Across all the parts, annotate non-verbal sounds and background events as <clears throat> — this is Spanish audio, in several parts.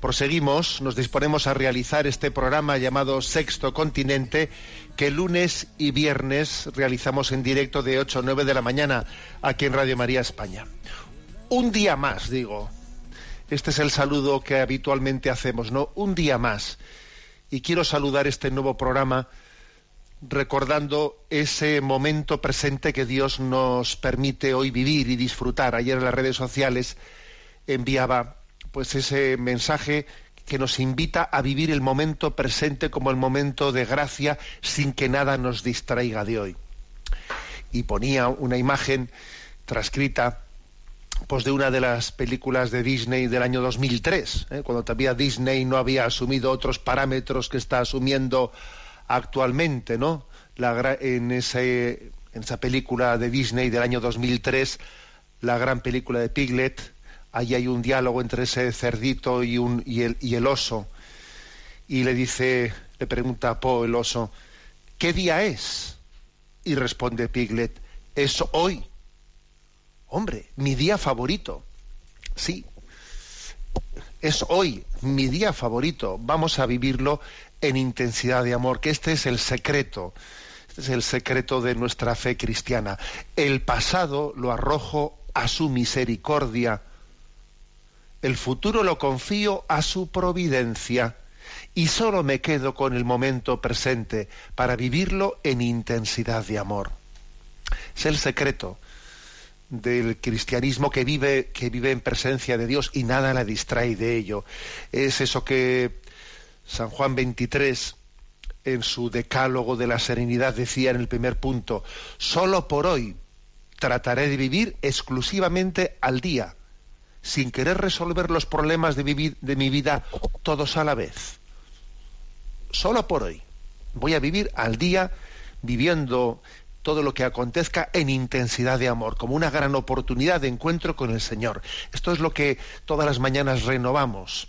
proseguimos, nos disponemos a realizar este programa llamado Sexto Continente, que lunes y viernes realizamos en directo de 8 a 9 de la mañana aquí en Radio María España. Un día más, digo. Este es el saludo que habitualmente hacemos, ¿no? Un día más. Y quiero saludar este nuevo programa recordando ese momento presente que Dios nos permite hoy vivir y disfrutar. Ayer en las redes sociales enviaba pues ese mensaje que nos invita a vivir el momento presente como el momento de gracia sin que nada nos distraiga de hoy. Y ponía una imagen transcrita pues de una de las películas de Disney del año 2003, ¿eh? cuando todavía Disney no había asumido otros parámetros que está asumiendo actualmente, ¿no? La en, ese, en esa película de Disney del año 2003, la gran película de Piglet, ahí hay un diálogo entre ese cerdito y, un, y, el, y el oso, y le dice, le pregunta a Poe el oso, ¿qué día es? Y responde Piglet, es hoy. Hombre, mi día favorito. Sí, es hoy mi día favorito. Vamos a vivirlo en intensidad de amor, que este es el secreto. Este es el secreto de nuestra fe cristiana. El pasado lo arrojo a su misericordia. El futuro lo confío a su providencia. Y solo me quedo con el momento presente para vivirlo en intensidad de amor. Es el secreto del cristianismo que vive, que vive en presencia de Dios y nada la distrae de ello. Es eso que San Juan 23 en su decálogo de la serenidad decía en el primer punto, solo por hoy trataré de vivir exclusivamente al día, sin querer resolver los problemas de, vivir, de mi vida todos a la vez. Solo por hoy. Voy a vivir al día viviendo todo lo que acontezca en intensidad de amor, como una gran oportunidad de encuentro con el Señor. Esto es lo que todas las mañanas renovamos.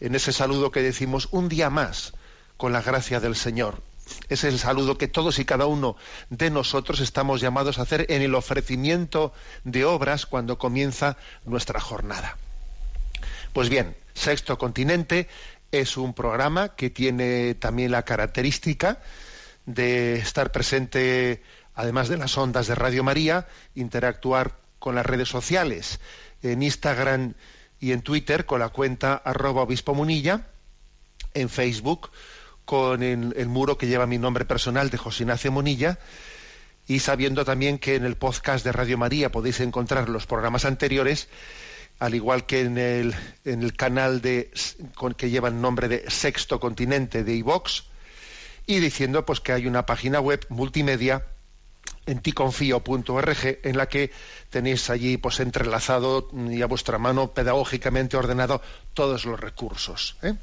En ese saludo que decimos un día más con la gracia del Señor. Es el saludo que todos y cada uno de nosotros estamos llamados a hacer en el ofrecimiento de obras cuando comienza nuestra jornada. Pues bien, Sexto Continente es un programa que tiene también la característica de estar presente, además de las ondas de Radio María, interactuar con las redes sociales, en Instagram y en Twitter con la cuenta arroba obispo munilla, en Facebook con el, muro que lleva mi nombre personal de José Ignacio Munilla, y sabiendo también que en el podcast de Radio María podéis encontrar los programas anteriores, al igual que en el, en el canal de, que lleva el nombre de Sexto Continente de iVox, y diciendo pues que hay una página web multimedia en ticonfio.org en la que tenéis allí pues entrelazado y a vuestra mano pedagógicamente ordenado todos los recursos. ¿eh?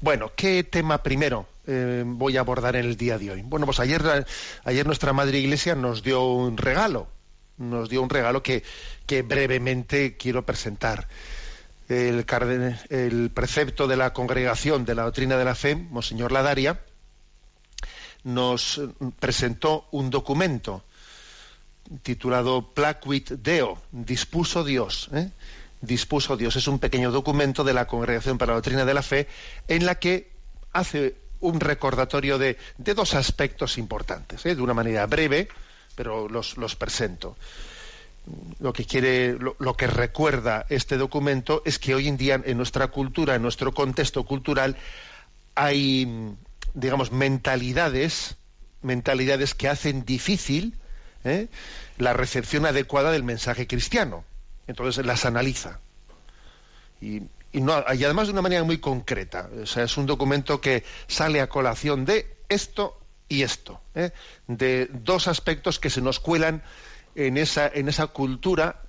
Bueno, ¿qué tema primero eh, voy a abordar en el día de hoy? Bueno, pues ayer, ayer nuestra Madre Iglesia nos dio un regalo, nos dio un regalo que, brevemente quiero presentar. El, el, precepto de la congregación de la doctrina de la fe, Monseñor Ladaria, nos presentó un documento titulado Placuit Deo, dispuso Dios. ¿eh? Dispuso Dios. Es un pequeño documento de la congregación para la doctrina de la fe en la que hace un recordatorio de, dos aspectos importantes, ¿eh? de una manera breve, pero los, los presento. lo que quiere, lo, lo, que recuerda este documento es que hoy en día en nuestra cultura, en nuestro contexto cultural, hay, digamos, mentalidades, mentalidades que hacen difícil ¿eh? la recepción adecuada del mensaje cristiano. Entonces las analiza. Y, y, y además de una manera muy concreta. O sea, es un documento que sale a colación de esto y esto, ¿eh? de dos aspectos que se nos cuelan en esa, cultura,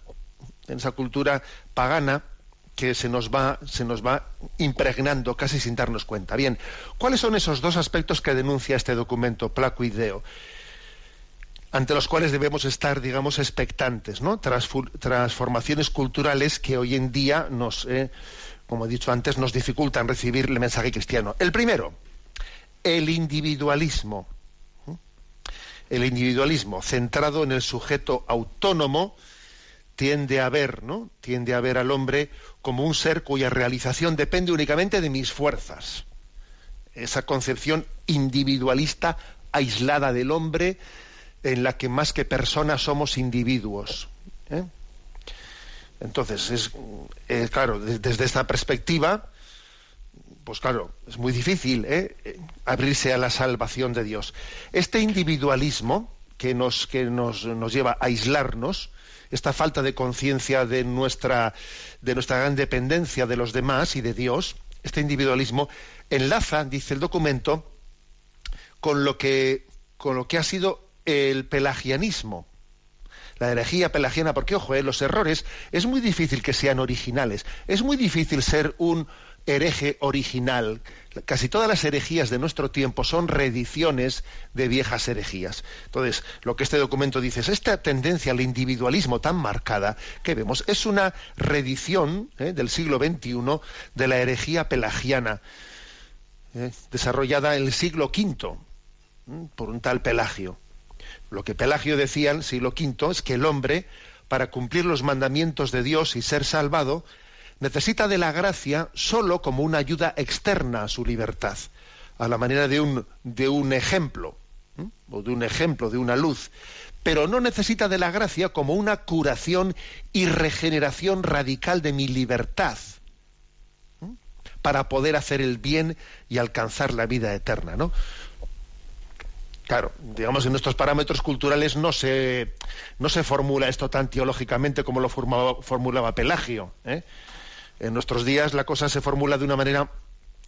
en esa cultura pagana que se nos va, se nos va impregnando casi sin darnos cuenta. Bien, ¿cuáles son esos dos aspectos que denuncia este documento, Placuideo? Ante los cuales debemos estar, digamos, expectantes, ¿no? transformaciones culturales que hoy en día nos, eh, como he dicho antes, nos dificultan recibir el mensaje cristiano. El primero, el individualismo. El individualismo centrado en el sujeto autónomo tiende a ver, ¿no? Tiende a ver al hombre como un ser cuya realización depende únicamente de mis fuerzas. Esa concepción individualista aislada del hombre en la que más que personas somos individuos. ¿eh? Entonces, es eh, claro, desde esta perspectiva, pues claro, es muy difícil ¿eh? abrirse a la salvación de Dios. Este individualismo que nos, que nos, nos lleva a aislarnos, esta falta de conciencia de nuestra, de nuestra gran dependencia de los demás y de Dios, este individualismo enlaza, dice el documento, con lo que, con lo que ha sido el pelagianismo la herejía pelagiana, porque ojo, eh, los errores es muy difícil que sean originales, es muy difícil ser un hereje original. Casi todas las herejías de nuestro tiempo son reediciones de viejas herejías. Entonces, lo que este documento dice es esta tendencia al individualismo tan marcada que vemos es una reedición eh, del siglo XXI de la herejía pelagiana, eh, desarrollada en el siglo V por un tal Pelagio. Lo que Pelagio decía en el siglo V es que el hombre, para cumplir los mandamientos de Dios y ser salvado, necesita de la gracia solo como una ayuda externa a su libertad, a la manera de un, de un ejemplo, o de un ejemplo, de una luz, pero no necesita de la gracia como una curación y regeneración radical de mi libertad para poder hacer el bien y alcanzar la vida eterna, ¿no? Claro, digamos, en nuestros parámetros culturales no se, no se formula esto tan teológicamente como lo formulaba, formulaba Pelagio. ¿eh? En nuestros días la cosa se formula de una manera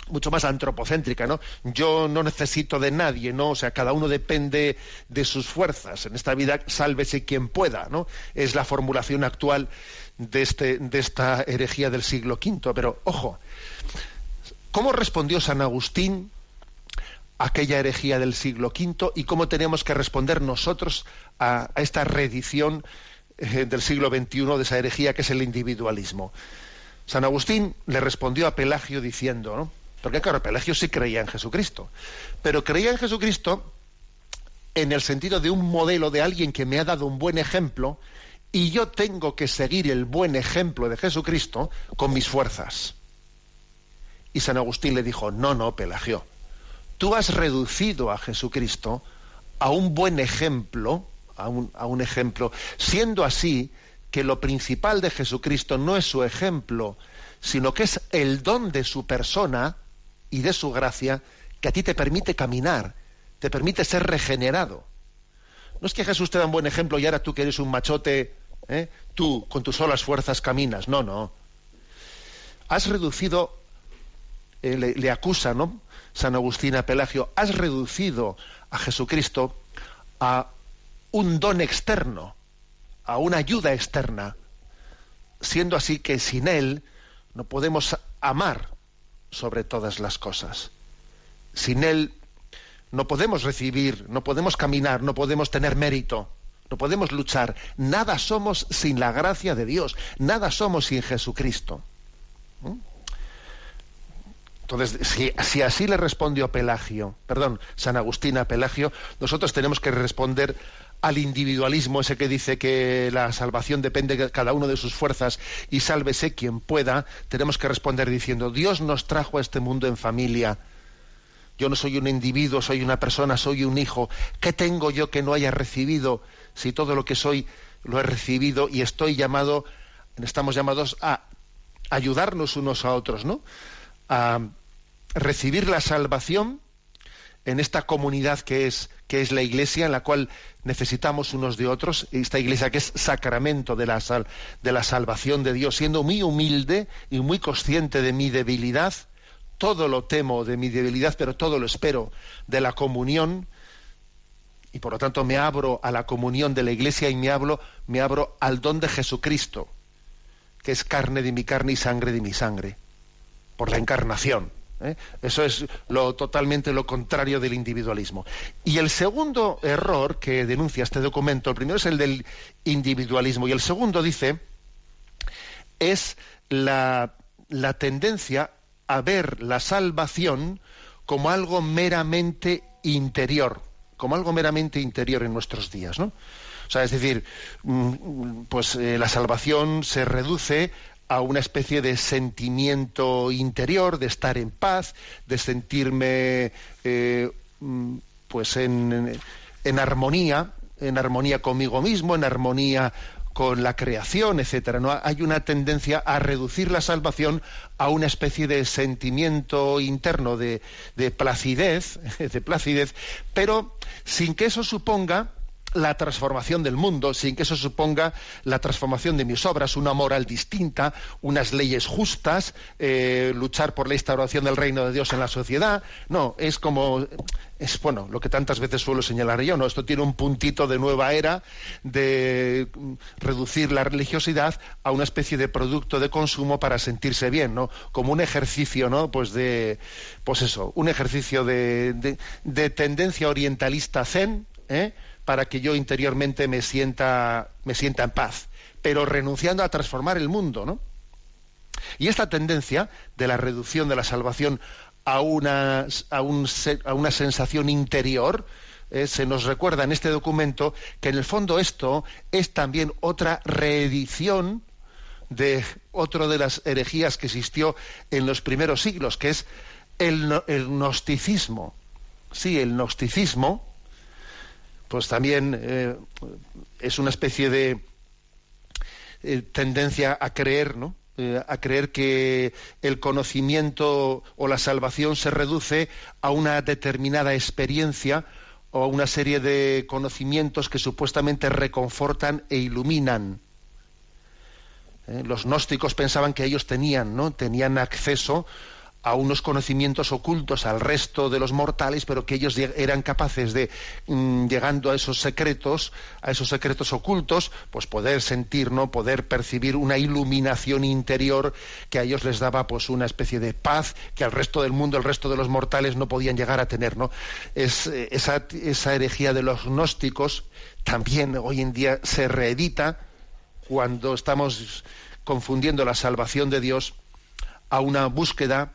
mucho más antropocéntrica, ¿no? Yo no necesito de nadie, ¿no? O sea, cada uno depende de sus fuerzas. En esta vida, sálvese quien pueda, ¿no? Es la formulación actual de, este, de esta herejía del siglo V. Pero, ojo, ¿cómo respondió San Agustín aquella herejía del siglo V y cómo tenemos que responder nosotros a, esta reedición eh, del siglo XXI de esa herejía que es el individualismo. San Agustín le respondió a Pelagio diciendo, porque claro, Pelagio sí creía en Jesucristo, pero creía en Jesucristo en el sentido de un modelo de alguien que me ha dado un buen ejemplo y yo tengo que seguir el buen ejemplo de Jesucristo con mis fuerzas. Y San Agustín le dijo, no, no, Pelagio, tú has reducido a Jesucristo a un buen ejemplo, a un, ejemplo, siendo así que lo principal de Jesucristo no es su ejemplo, sino que es el don de su persona y de su gracia que a ti te permite caminar, te permite ser regenerado. No es que Jesús te da un buen ejemplo y ahora tú que eres un machote, ¿eh? tú con tus solas fuerzas caminas. No, no. Has reducido, eh, le, le, acusa, ¿no? San Agustín a Pelagio, has reducido a Jesucristo a un don externo, a una ayuda externa, siendo así que sin Él no podemos amar sobre todas las cosas. Sin Él no podemos recibir, no podemos caminar, no podemos tener mérito, no podemos luchar. Nada somos sin la gracia de Dios, nada somos sin Jesucristo. ¿Mm? Entonces, si, así le respondió Pelagio, perdón, San Agustín a Pelagio, nosotros tenemos que responder al individualismo ese que dice que la salvación depende de cada uno de sus fuerzas y sálvese quien pueda, tenemos que responder diciendo, Dios nos trajo a este mundo en familia. Yo no soy un individuo, soy una persona, soy un hijo. ¿Qué tengo yo que no haya recibido si todo lo que soy lo he recibido y estoy llamado, estamos llamados a ayudarnos unos a otros, ¿no? Recibir la salvación en esta comunidad que es, que es la iglesia, en la cual necesitamos unos de otros, esta iglesia que es sacramento de la, sal, de la salvación de Dios, siendo muy humilde y muy consciente de mi debilidad, todo lo temo de mi debilidad, pero todo lo espero de la comunión, y por lo tanto me abro a la comunión de la iglesia y me abro, me abro al don de Jesucristo, que es carne de mi carne y sangre de mi sangre, por la encarnación. ¿Eh? Eso es lo totalmente lo contrario del individualismo. Y el segundo error que denuncia este documento, el primero es el del individualismo y el segundo dice es la, la tendencia a ver la salvación como algo meramente interior, como algo meramente interior en nuestros días, ¿no? O sea, es decir, mm, pues eh, la salvación se reduce a una especie de sentimiento interior, de estar en paz, de sentirme eh, mm, pues en, armonía, en armonía conmigo mismo, en armonía con la creación, etcétera. ¿no? Hay una tendencia a reducir la salvación a una especie de sentimiento interno de placidez, <laughs> de placidez, pero sin que eso suponga la transformación del mundo, sin que eso suponga la transformación de mis obras, una moral distinta, unas leyes justas, eh, luchar por la instauración del reino de Dios en la sociedad. No, es como, es bueno, lo que tantas veces suelo señalar yo, ¿no? Esto tiene un puntito de nueva era de reducir la religiosidad a una especie de producto de consumo para sentirse bien, ¿no? Como un ejercicio, ¿no? Pues de, pues eso, un ejercicio de, de, de tendencia orientalista zen, ¿eh? Para que yo interiormente me sienta, me sienta en paz, pero renunciando a transformar el mundo, ¿no? Y esta tendencia de la reducción de la salvación a una, a una sensación interior, eh, se nos recuerda en este documento que en el fondo esto es también otra reedición de otro de las herejías que existió en los primeros siglos, que es el, el gnosticismo. Sí, el gnosticismo, pues también eh, es una especie de eh, tendencia a creer, ¿no? Eh, a creer que el conocimiento o la salvación se reduce a una determinada experiencia o a una serie de conocimientos que supuestamente reconfortan e iluminan. Los gnósticos pensaban que ellos tenían, ¿no? Tenían acceso a unos conocimientos ocultos al resto de los mortales, pero que ellos eran capaces de, mm, llegando a esos secretos, a esos secretos ocultos, pues poder sentir, ¿no? poder percibir una iluminación interior que a ellos les daba pues una especie de paz que al resto del mundo, el resto de los mortales no podían llegar a tener, ¿no? Es, eh, esa, esa herejía de los gnósticos también hoy en día se reedita cuando estamos confundiendo la salvación de Dios a una búsqueda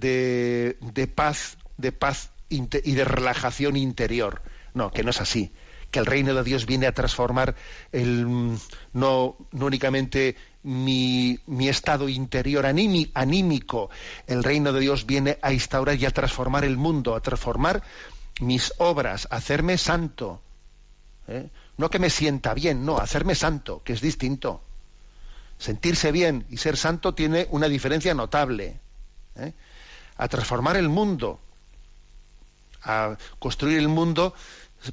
de, paz, de paz y de relajación interior. No, que no es así. Que el reino de Dios viene a transformar el, no, únicamente mi, mi, estado interior anímico. El reino de Dios viene a instaurar y a transformar el mundo, a transformar mis obras, a hacerme santo. ¿eh? No que me sienta bien, no, hacerme santo, que es distinto. Sentirse bien y ser santo tiene una diferencia notable. ¿eh? A transformar el mundo, a construir el mundo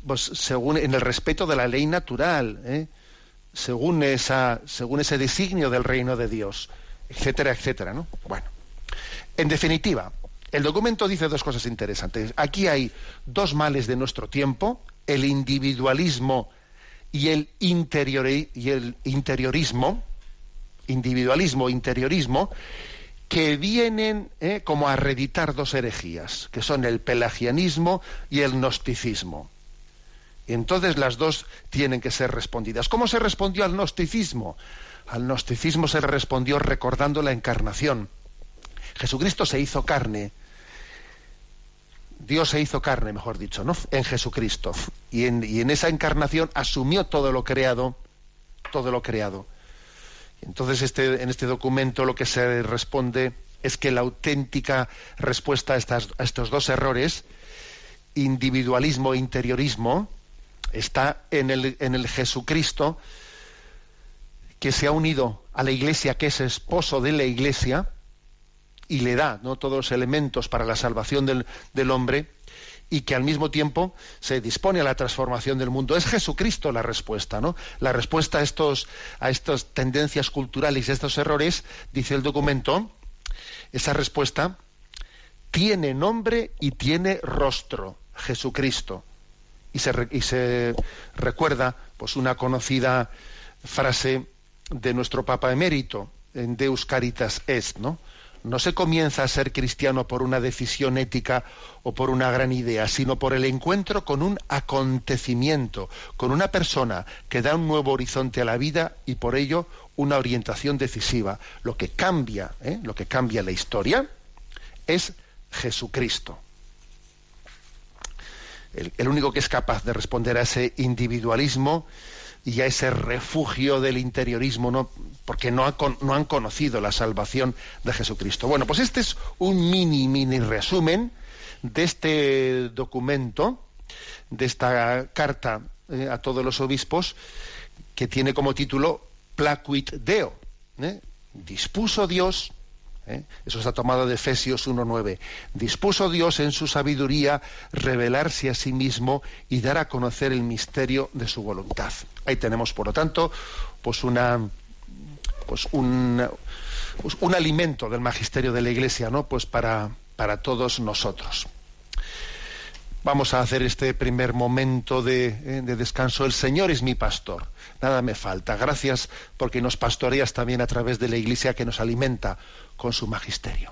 pues, según en el respeto de la ley natural, ¿eh? según esa, según ese designio del reino de Dios, etcétera, etcétera, ¿no? Bueno, en definitiva, el documento dice dos cosas interesantes. Aquí hay dos males de nuestro tiempo, el individualismo y el, y el interiorismo, individualismo, interiorismo, que vienen eh, como a reeditar dos herejías, que son el pelagianismo y el gnosticismo. Entonces las dos tienen que ser respondidas. ¿Cómo se respondió al gnosticismo? Al gnosticismo se respondió recordando la encarnación. Jesucristo se hizo carne. Dios se hizo carne, mejor dicho, ¿no? En Jesucristo. Y en, y en esa encarnación asumió todo lo creado, todo lo creado entonces, este, en este documento lo que se responde es que la auténtica respuesta a, estos dos errores, individualismo e interiorismo, está en el, Jesucristo que se ha unido a la Iglesia, que es esposo de la Iglesia, y le da ¿no? todos los elementos para la salvación del hombre, y que al mismo tiempo se dispone a la transformación del mundo. Es Jesucristo la respuesta, ¿no? La respuesta a estos, a estas tendencias culturales y a estos errores, dice el documento, esa respuesta tiene nombre y tiene rostro, Jesucristo. Y se, y se recuerda pues una conocida frase de nuestro Papa emérito, en Deus Caritas Est, ¿no? No se comienza a ser cristiano por una decisión ética o por una gran idea, sino por el encuentro con un acontecimiento, con una persona que da un nuevo horizonte a la vida y por ello una orientación decisiva. Lo que cambia, ¿eh? lo que cambia la historia es Jesucristo. el único que es capaz de responder a ese individualismo y a ese refugio del interiorismo, ¿no? porque no, han conocido la salvación de Jesucristo. Bueno, pues este es un mini, mini resumen de este documento, de esta carta eh, a todos los obispos, que tiene como título Placuit Deo. ¿eh? Dispuso Dios ¿eh? Eso está tomado de Efesios 1.9. Dispuso Dios en su sabiduría revelarse a sí mismo y dar a conocer el misterio de su voluntad. Ahí tenemos, por lo tanto, pues una pues un, pues un alimento del magisterio de la Iglesia, ¿no? Pues para, para todos nosotros. Vamos a hacer este primer momento de, eh, de, descanso. El Señor es mi pastor, nada me falta. Gracias porque nos pastoreas también a través de la Iglesia que nos alimenta con su magisterio.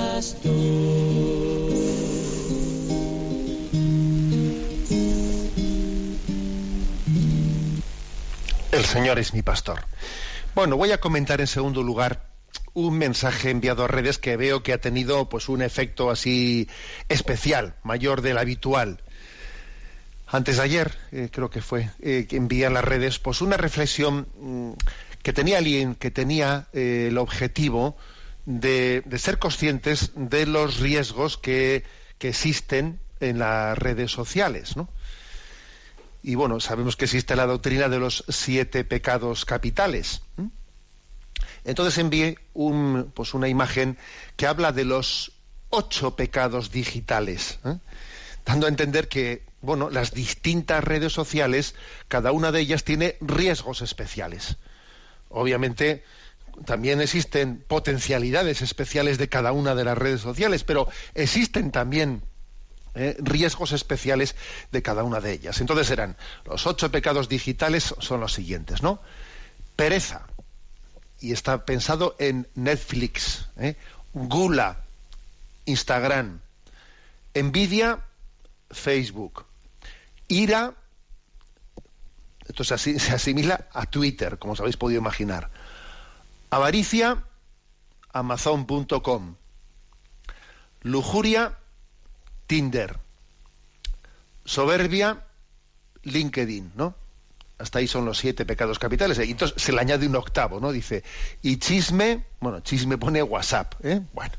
Señor es mi pastor. Bueno, voy a comentar en segundo lugar un mensaje enviado a redes que veo que ha tenido pues un efecto así especial, mayor del habitual. Antes de ayer, eh, creo que fue, eh, que envié a las redes pues una reflexión mm, que tenía alguien que tenía eh, el objetivo de, ser conscientes de los riesgos que, existen en las redes sociales, ¿no? Y bueno, sabemos que existe la doctrina de los siete pecados capitales. Entonces envié un, pues una imagen que habla de los ocho pecados digitales, ¿eh? dando a entender que bueno, las distintas redes sociales, cada una de ellas tiene riesgos especiales. Obviamente, también existen potencialidades especiales de cada una de las redes sociales, pero existen también eh, riesgos especiales de cada una de ellas. Entonces eran los ocho pecados digitales son los siguientes, ¿no? Pereza y está pensado en Netflix, ¿eh? gula, Instagram, envidia, Facebook, ira, esto se asimila a Twitter, como os habéis podido imaginar, avaricia, amazon.com, lujuria, Tinder, soberbia, LinkedIn, ¿no? Hasta ahí son los siete pecados capitales. Y entonces se le añade un octavo, ¿no? Dice, y chisme, bueno, chisme pone WhatsApp, ¿eh? Bueno,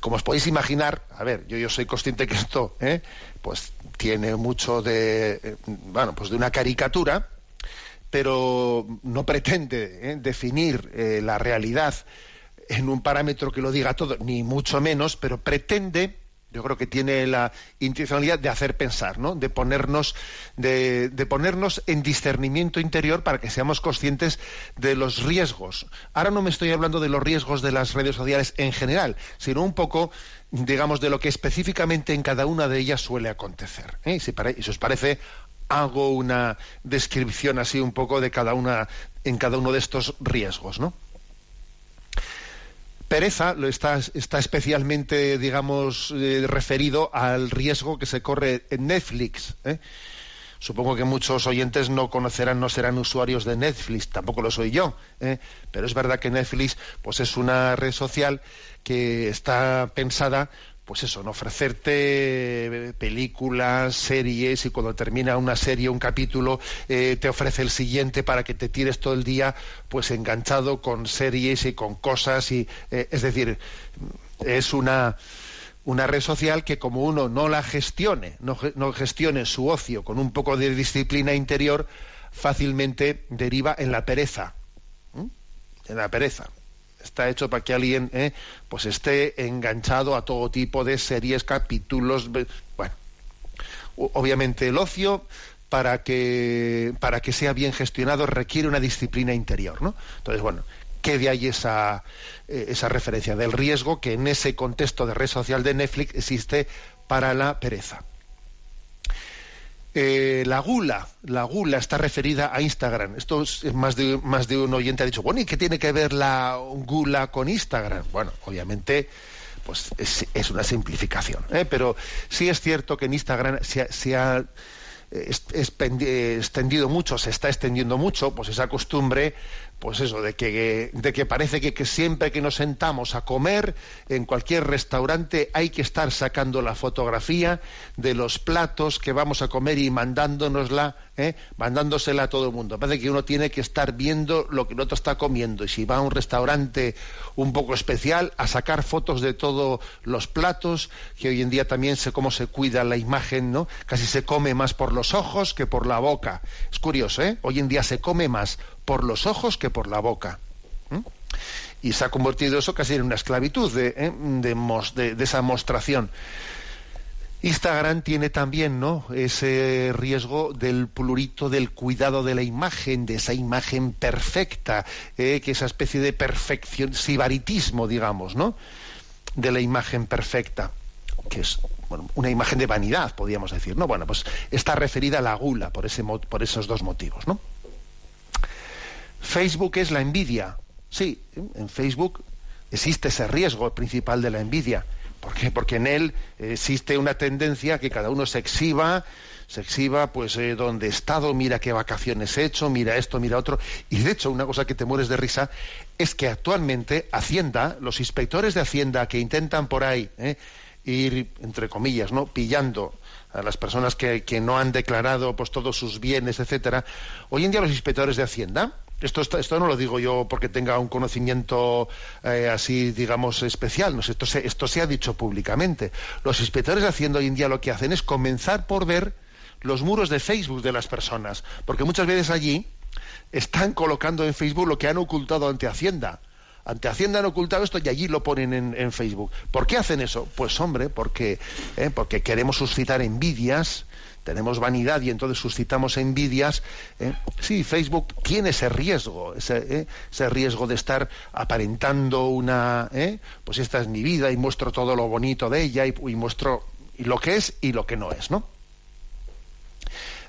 como os podéis imaginar, a ver, yo, yo soy consciente que esto, ¿eh? pues tiene mucho de, eh, bueno, pues de una caricatura, pero no pretende ¿eh? definir la realidad en un parámetro que lo diga todo, ni mucho menos, pero pretende yo creo que tiene la intencionalidad de hacer pensar, ¿no? de, ponernos, de, de, ponernos en discernimiento interior para que seamos conscientes de los riesgos. Ahora no me estoy hablando de los riesgos de las redes sociales en general, sino un poco, digamos, de lo que específicamente en cada una de ellas suele acontecer. ¿eh? Y, si, si os parece, hago una descripción así un poco de cada una, en cada uno de estos riesgos, ¿no? Pereza lo está, está especialmente, digamos, eh, referido al riesgo que se corre en Netflix. ¿eh? Supongo que muchos oyentes no conocerán, no serán usuarios de Netflix, tampoco lo soy yo, ¿eh? pero es verdad que Netflix pues es una red social que está pensada pues eso, en ofrecerte películas, series, y cuando termina una serie, un capítulo, eh, te ofrece el siguiente para que te tires todo el día, pues enganchado con series y con cosas, y eh, es decir, es una una red social que como uno no la gestione, no, no gestione su ocio con un poco de disciplina interior, fácilmente deriva en la pereza. En la pereza está hecho para que alguien eh, pues esté enganchado a todo tipo de series, capítulos, bueno, obviamente el ocio para que para que sea bien gestionado requiere una disciplina interior, ¿no? Entonces, bueno, quede ahí esa eh, esa referencia del riesgo que en ese contexto de red social de Netflix existe para la pereza. Eh, la gula, la gula está referida a Instagram. Esto es más de, más de un oyente ha dicho, bueno, ¿y qué tiene que ver la gula con Instagram? Bueno, obviamente, pues es, una simplificación, ¿eh? pero sí es cierto que en Instagram se, ha eh, extendido mucho, se está extendiendo mucho, pues esa costumbre pues eso, de que, de que parece que, siempre que nos sentamos a comer en cualquier restaurante hay que estar sacando la fotografía de los platos que vamos a comer y mandándonosla, ¿eh? mandándosela a todo el mundo. Parece que uno tiene que estar viendo lo que el otro está comiendo y si va a un restaurante un poco especial a sacar fotos de todos los platos, que hoy en día también sé cómo se cuida la imagen, ¿no? Casi se come más por los ojos que por la boca. Es curioso, ¿eh? Hoy en día se come más por los ojos que por la boca. Y se ha convertido eso casi en una esclavitud de, ¿eh? de, esa mostración. Instagram tiene también ¿no? ese riesgo del plurito del cuidado de la imagen, de esa imagen perfecta, ¿eh? que esa especie de perfección, sibaritismo, digamos, ¿no? de la imagen perfecta, que es una imagen de vanidad, podríamos decir. ¿no? Bueno, pues está referida a la gula por, ese, por esos dos motivos. ¿no? Facebook es la envidia. Sí, en Facebook existe ese riesgo principal de la envidia. ¿Por qué? Porque en él existe una tendencia que cada uno se exhiba, se exhiba pues eh, donde he estado, mira qué vacaciones he hecho, mira esto, mira otro. Y de hecho, una cosa que te mueres de risa es que actualmente Hacienda, los inspectores de Hacienda que intentan por ahí eh, ir, entre comillas, ¿no? pillando a las personas que, que no han declarado pues todos sus bienes, etcétera, hoy en día los inspectores de Hacienda esto, esto no lo digo yo porque tenga un conocimiento eh, así, digamos, especial. No, esto, se, esto se ha dicho públicamente. Los inspectores haciendo hoy en día lo que hacen es comenzar por ver los muros de Facebook de las personas, porque muchas veces allí están colocando en Facebook lo que han ocultado ante Hacienda. Ante Hacienda han ocultado esto y allí lo ponen en, Facebook. ¿Por qué hacen eso? Pues hombre, porque, eh, porque queremos suscitar envidias, tenemos vanidad y entonces suscitamos envidias. ¿eh? Sí, Facebook tiene ese riesgo, ese, ¿eh? riesgo de estar aparentando una, ¿eh? pues esta es mi vida y muestro todo lo bonito de ella y, y muestro lo que es y lo que no es, ¿no?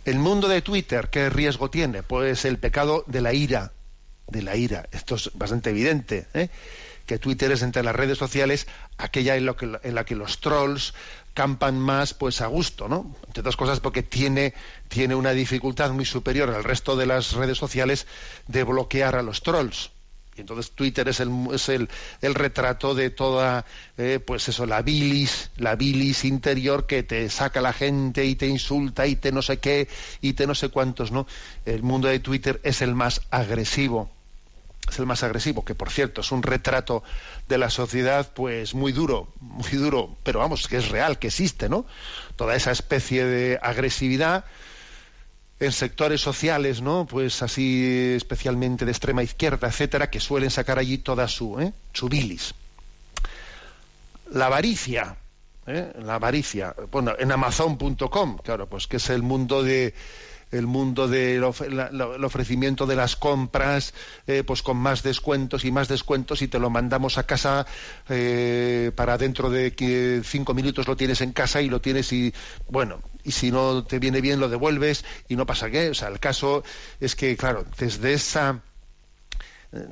El mundo de Twitter, ¿qué riesgo tiene? Pues el pecado de la ira, de la ira. Esto es bastante evidente, ¿eh? que Twitter es entre las redes sociales aquella en, en, la que los trolls campan más pues a gusto, ¿no? Entre otras cosas porque tiene, tiene una dificultad muy superior al resto de las redes sociales de bloquear a los trolls. Y entonces Twitter es el, es el, el retrato de toda, eh, pues eso, la bilis, la bilis interior que te saca la gente y te insulta y te no sé qué y te no sé cuántos, ¿no? El mundo de Twitter es el más agresivo es el más agresivo, que por cierto es un retrato de la sociedad pues muy duro, muy duro, pero vamos, que es real, que existe, ¿no? Toda esa especie de agresividad en sectores sociales, ¿no? Pues así especialmente de extrema izquierda, etcétera, que suelen sacar allí toda su, ¿eh? bilis. La avaricia, ¿eh? la avaricia, bueno, en Amazon.com, claro, pues que es el mundo de el mundo del ofrecimiento de las compras, eh, pues con más descuentos y más descuentos y te lo mandamos a casa eh, para dentro de cinco minutos lo tienes en casa y lo tienes y bueno y si no te viene bien lo devuelves y no pasa qué. O sea, el caso es que claro desde esa eh,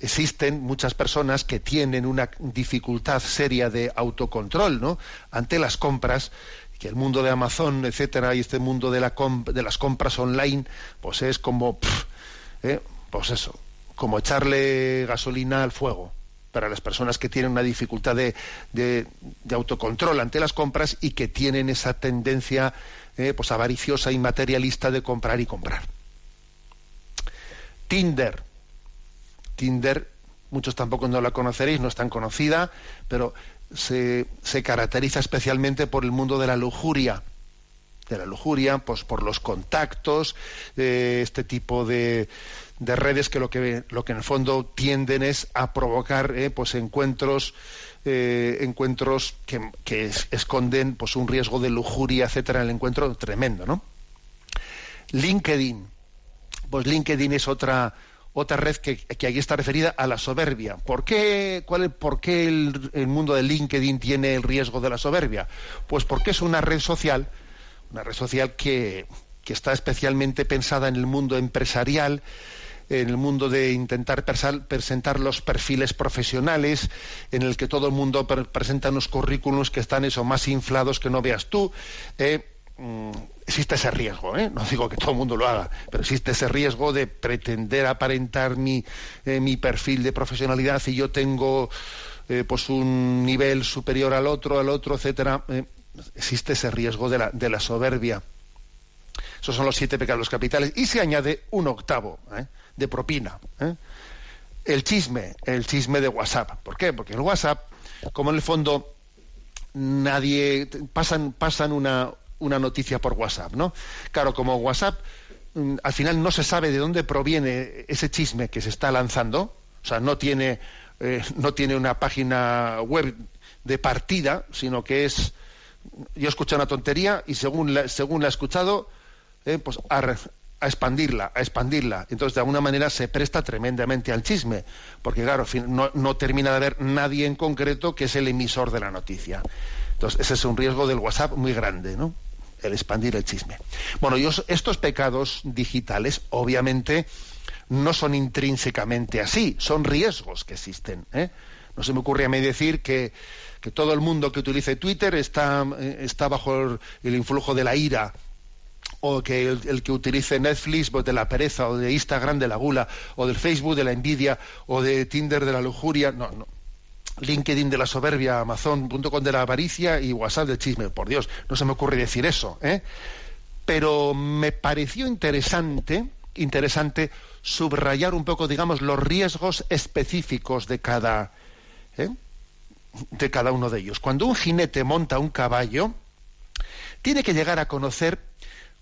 existen muchas personas que tienen una dificultad seria de autocontrol ¿no? ante las compras que el mundo de Amazon, etcétera, y este mundo de, la de las compras online, pues es como, ¿eh? pues eso, como echarle gasolina al fuego para las personas que tienen una dificultad de, de, autocontrol ante las compras y que tienen esa tendencia ¿eh? pues avariciosa y materialista de comprar y comprar. Tinder. Tinder, muchos tampoco no la conoceréis, no es tan conocida, pero se, caracteriza especialmente por el mundo de la lujuria de la lujuria, pues por los contactos, de este tipo de, de, redes que lo que lo que en el fondo tienden es a provocar eh, pues encuentros eh, encuentros que, que, esconden pues un riesgo de lujuria, etcétera, el encuentro tremendo, ¿no? LinkedIn, pues LinkedIn es otra otra red que, que, aquí está referida a la soberbia. ¿Por qué, cuál, por qué el, mundo de LinkedIn tiene el riesgo de la soberbia? Pues porque es una red social, una red social que, está especialmente pensada en el mundo empresarial, en el mundo de intentar presentar los perfiles profesionales, en el que todo el mundo presenta unos currículums que están eso más inflados que no veas tú. Eh, Mm, existe ese riesgo, ¿eh? no digo que todo el mundo lo haga, pero existe ese riesgo de pretender aparentar mi, eh, mi perfil de profesionalidad y yo tengo eh, pues un nivel superior al otro, al otro, etcétera. existe ese riesgo de la, de la soberbia. Esos son los siete pecados capitales. Y se añade un octavo de propina. El chisme, el chisme de WhatsApp. ¿Por qué? Porque en WhatsApp, como en el fondo nadie pasan pasan una, una noticia por WhatsApp, ¿no? Claro, como WhatsApp mm, al final no se sabe de dónde proviene ese chisme que se está lanzando, o sea, no tiene, eh, no tiene una página web de partida, sino que es, yo escucho una tontería y según la, según la he escuchado, eh, pues a, a, expandirla, a expandirla. Entonces, de alguna manera se presta tremendamente al chisme, porque claro, no, no termina de haber nadie en concreto que es el emisor de la noticia. Entonces, ese es un riesgo del WhatsApp muy grande, ¿no? El expandir el chisme. Bueno, estos pecados digitales, obviamente, no son intrínsecamente así, son riesgos que existen. ¿eh? No se me ocurre a mí decir que, todo el mundo que utilice Twitter está, eh, está bajo el, influjo de la ira, o que el, que utilice Netflix pues, de la pereza, o de Instagram de la gula, o del Facebook de la envidia, o de Tinder de la lujuria. No, no. LinkedIn de la soberbia, Amazon.com de la avaricia y WhatsApp del chisme. Por Dios, no se me ocurre decir eso. ¿eh? Pero me pareció interesante interesante subrayar un poco, digamos, los riesgos específicos de cada, ¿eh? de cada uno de ellos. Cuando un jinete monta un caballo, tiene que llegar a conocer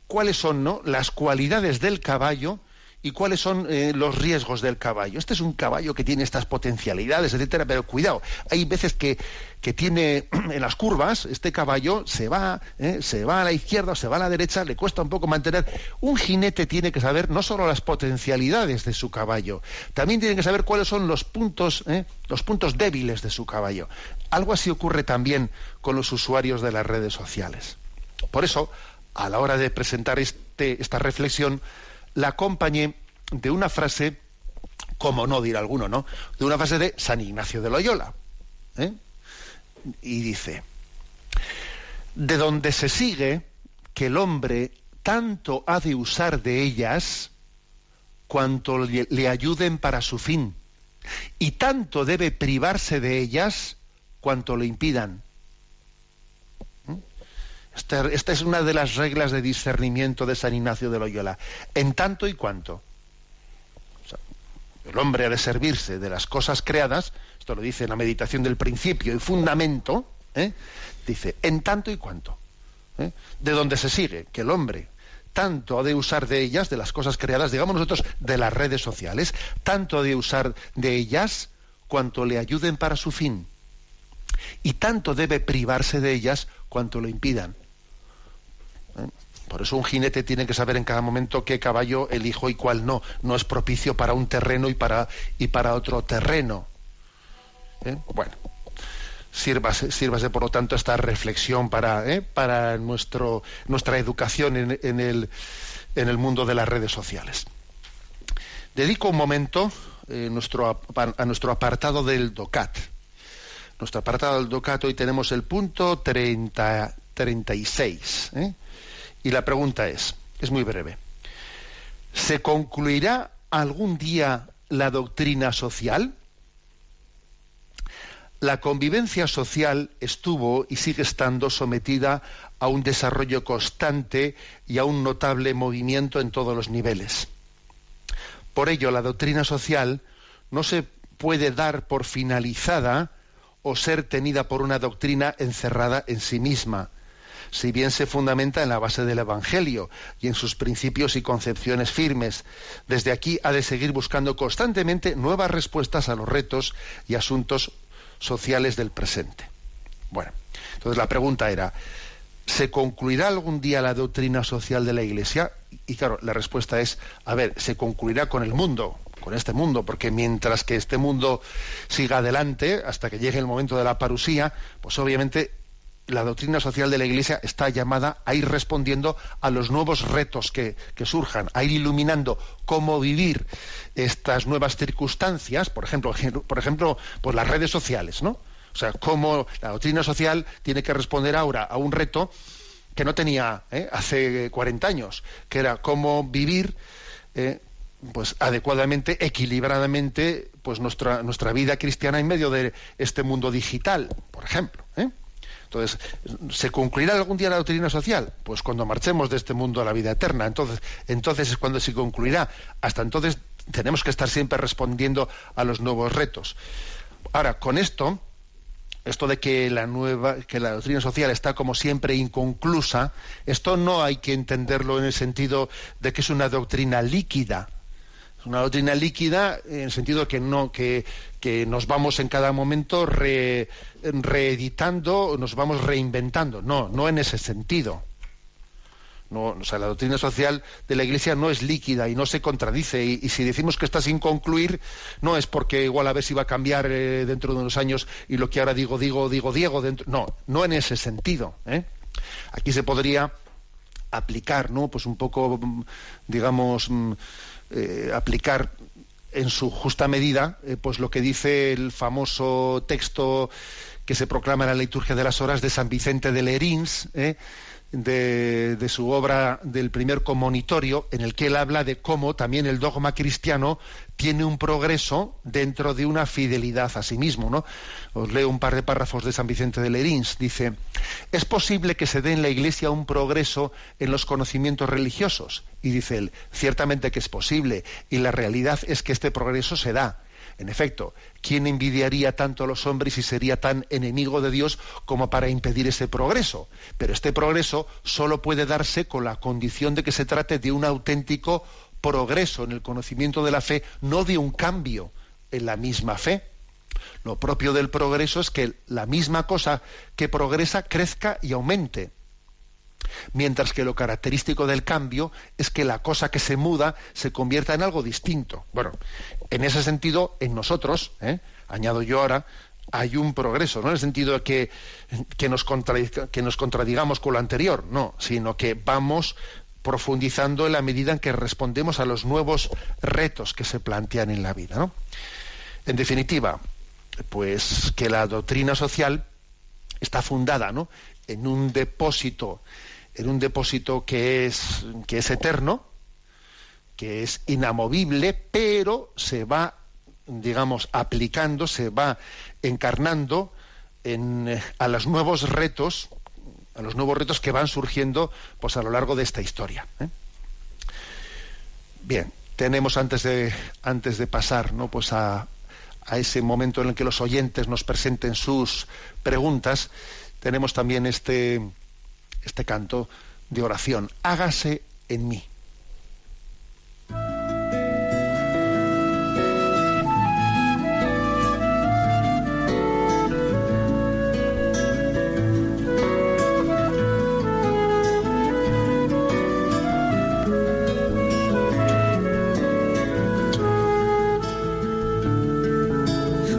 cuáles son ¿no? las cualidades del caballo y cuáles son eh, los riesgos del caballo. Este es un caballo que tiene estas potencialidades, etcétera, pero cuidado, hay veces que, que tiene <clears throat> en las curvas, este caballo se va, eh, se va a la izquierda o se va a la derecha, le cuesta un poco mantener. Un jinete tiene que saber no solo las potencialidades de su caballo, también tiene que saber cuáles son los puntos, eh, los puntos débiles de su caballo. Algo así ocurre también con los usuarios de las redes sociales. Por eso, a la hora de presentar este, esta reflexión, la acompañé de una frase, como no dirá alguno, ¿no? De una frase de San Ignacio de Loyola. ¿eh? Y dice, de donde se sigue que el hombre tanto ha de usar de ellas cuanto le, le ayuden para su fin, y tanto debe privarse de ellas cuanto lo impidan. Esta, es una de las reglas de discernimiento de San Ignacio de Loyola. En tanto y cuanto. El hombre ha de servirse de las cosas creadas, esto lo dice en la meditación del principio y fundamento, ¿eh? dice, en tanto y cuanto. ¿eh? De donde se sigue que el hombre tanto ha de usar de ellas, de las cosas creadas, digamos nosotros, de las redes sociales, tanto ha de usar de ellas cuanto le ayuden para su fin. Y tanto debe privarse de ellas cuanto lo impidan. ¿Eh? Por eso un jinete tiene que saber en cada momento qué caballo elijo y cuál no. No es propicio para un terreno y para, y para otro terreno. ¿Eh? Bueno, sírvase, por lo tanto esta reflexión para, ¿eh? para nuestro, nuestra educación en, el, en, el, mundo de las redes sociales. Dedico un momento a nuestro apartado del DOCAT nuestro apartado del Docato hoy tenemos el punto 30, 36. ¿eh? Y la pregunta es, es muy breve, ¿se concluirá algún día la doctrina social? La convivencia social estuvo y sigue estando sometida a un desarrollo constante y a un notable movimiento en todos los niveles. Por ello, la doctrina social no se puede dar por finalizada o ser tenida por una doctrina encerrada en sí misma, si bien se fundamenta en la base del Evangelio y en sus principios y concepciones firmes. Desde aquí ha de seguir buscando constantemente nuevas respuestas a los retos y asuntos sociales del presente. Bueno, entonces la pregunta era, ¿se concluirá algún día la doctrina social de la Iglesia? Y claro, la respuesta es, a ver, se concluirá con el mundo, con este mundo, porque mientras que este mundo siga adelante, hasta que llegue el momento de la parusía, pues obviamente la doctrina social de la Iglesia está llamada a ir respondiendo a los nuevos retos que, surjan, a ir iluminando cómo vivir estas nuevas circunstancias, por ejemplo, por ejemplo, pues las redes sociales, ¿no? O sea, cómo la doctrina social tiene que responder ahora a un reto que no tenía ¿eh? hace 40 años, que era cómo vivir eh, pues adecuadamente, equilibradamente, pues nuestra, nuestra vida cristiana en medio de este mundo digital, por ejemplo. ¿eh? Entonces, ¿se concluirá algún día la doctrina social? Pues cuando marchemos de este mundo a la vida eterna. Entonces, entonces es cuando se concluirá. Hasta entonces tenemos que estar siempre respondiendo a los nuevos retos. Ahora, con esto, esto de que la nueva, que la doctrina social está como siempre inconclusa, esto no hay que entenderlo en el sentido de que es una doctrina líquida una doctrina líquida en el sentido que no que, que nos vamos en cada momento re, reeditando, nos vamos reinventando. No, no en ese sentido. O sea, la doctrina social de la Iglesia no es líquida y no se contradice. Y, si decimos que está sin concluir, no es porque igual a ver si va a cambiar eh, dentro de unos años y lo que ahora digo, digo, digo, Diego. Dentro... No, no en ese sentido. ¿eh? Aquí se podría aplicar, ¿no? Pues un poco, digamos eh, aplicar en su justa medida eh, pues lo que dice el famoso texto que se proclama en la liturgia de las horas de San Vicente de Lerins, eh, de, su obra del primer comonitorio, en el que él habla de cómo también el dogma cristiano tiene un progreso dentro de una fidelidad a sí mismo. ¿no? Os leo un par de párrafos de San Vicente de Lerins. Dice, es posible que se dé en la Iglesia un progreso en los conocimientos religiosos. Y dice él, ciertamente que es posible, y la realidad es que este progreso se da en efecto, ¿quién envidiaría tanto a los hombres y sería tan enemigo de Dios como para impedir ese progreso? Pero este progreso solo puede darse con la condición de que se trate de un auténtico progreso en el conocimiento de la fe, no de un cambio en la misma fe. Lo propio del progreso es que la misma cosa que progresa crezca y aumente mientras que lo característico del cambio es que la cosa que se muda se convierta en algo distinto. Bueno, en ese sentido, en nosotros, ¿eh? añado yo ahora, hay un progreso, no en el sentido de que, que, nos que nos contradigamos con lo anterior, no, sino que vamos profundizando en la medida en que respondemos a los nuevos retos que se plantean en la vida. ¿no? En definitiva, pues que la doctrina social está fundada ¿no? en un depósito en un depósito que es, que es eterno, que es inamovible, pero se va, digamos, aplicando, se va encarnando en, a los nuevos retos, a los nuevos retos que van surgiendo pues, a lo largo de esta historia. ¿eh? Bien, tenemos antes de, antes de pasar ¿no? pues a ese momento en el que los oyentes nos presenten sus preguntas, tenemos también este, este canto de oración, hágase en mí.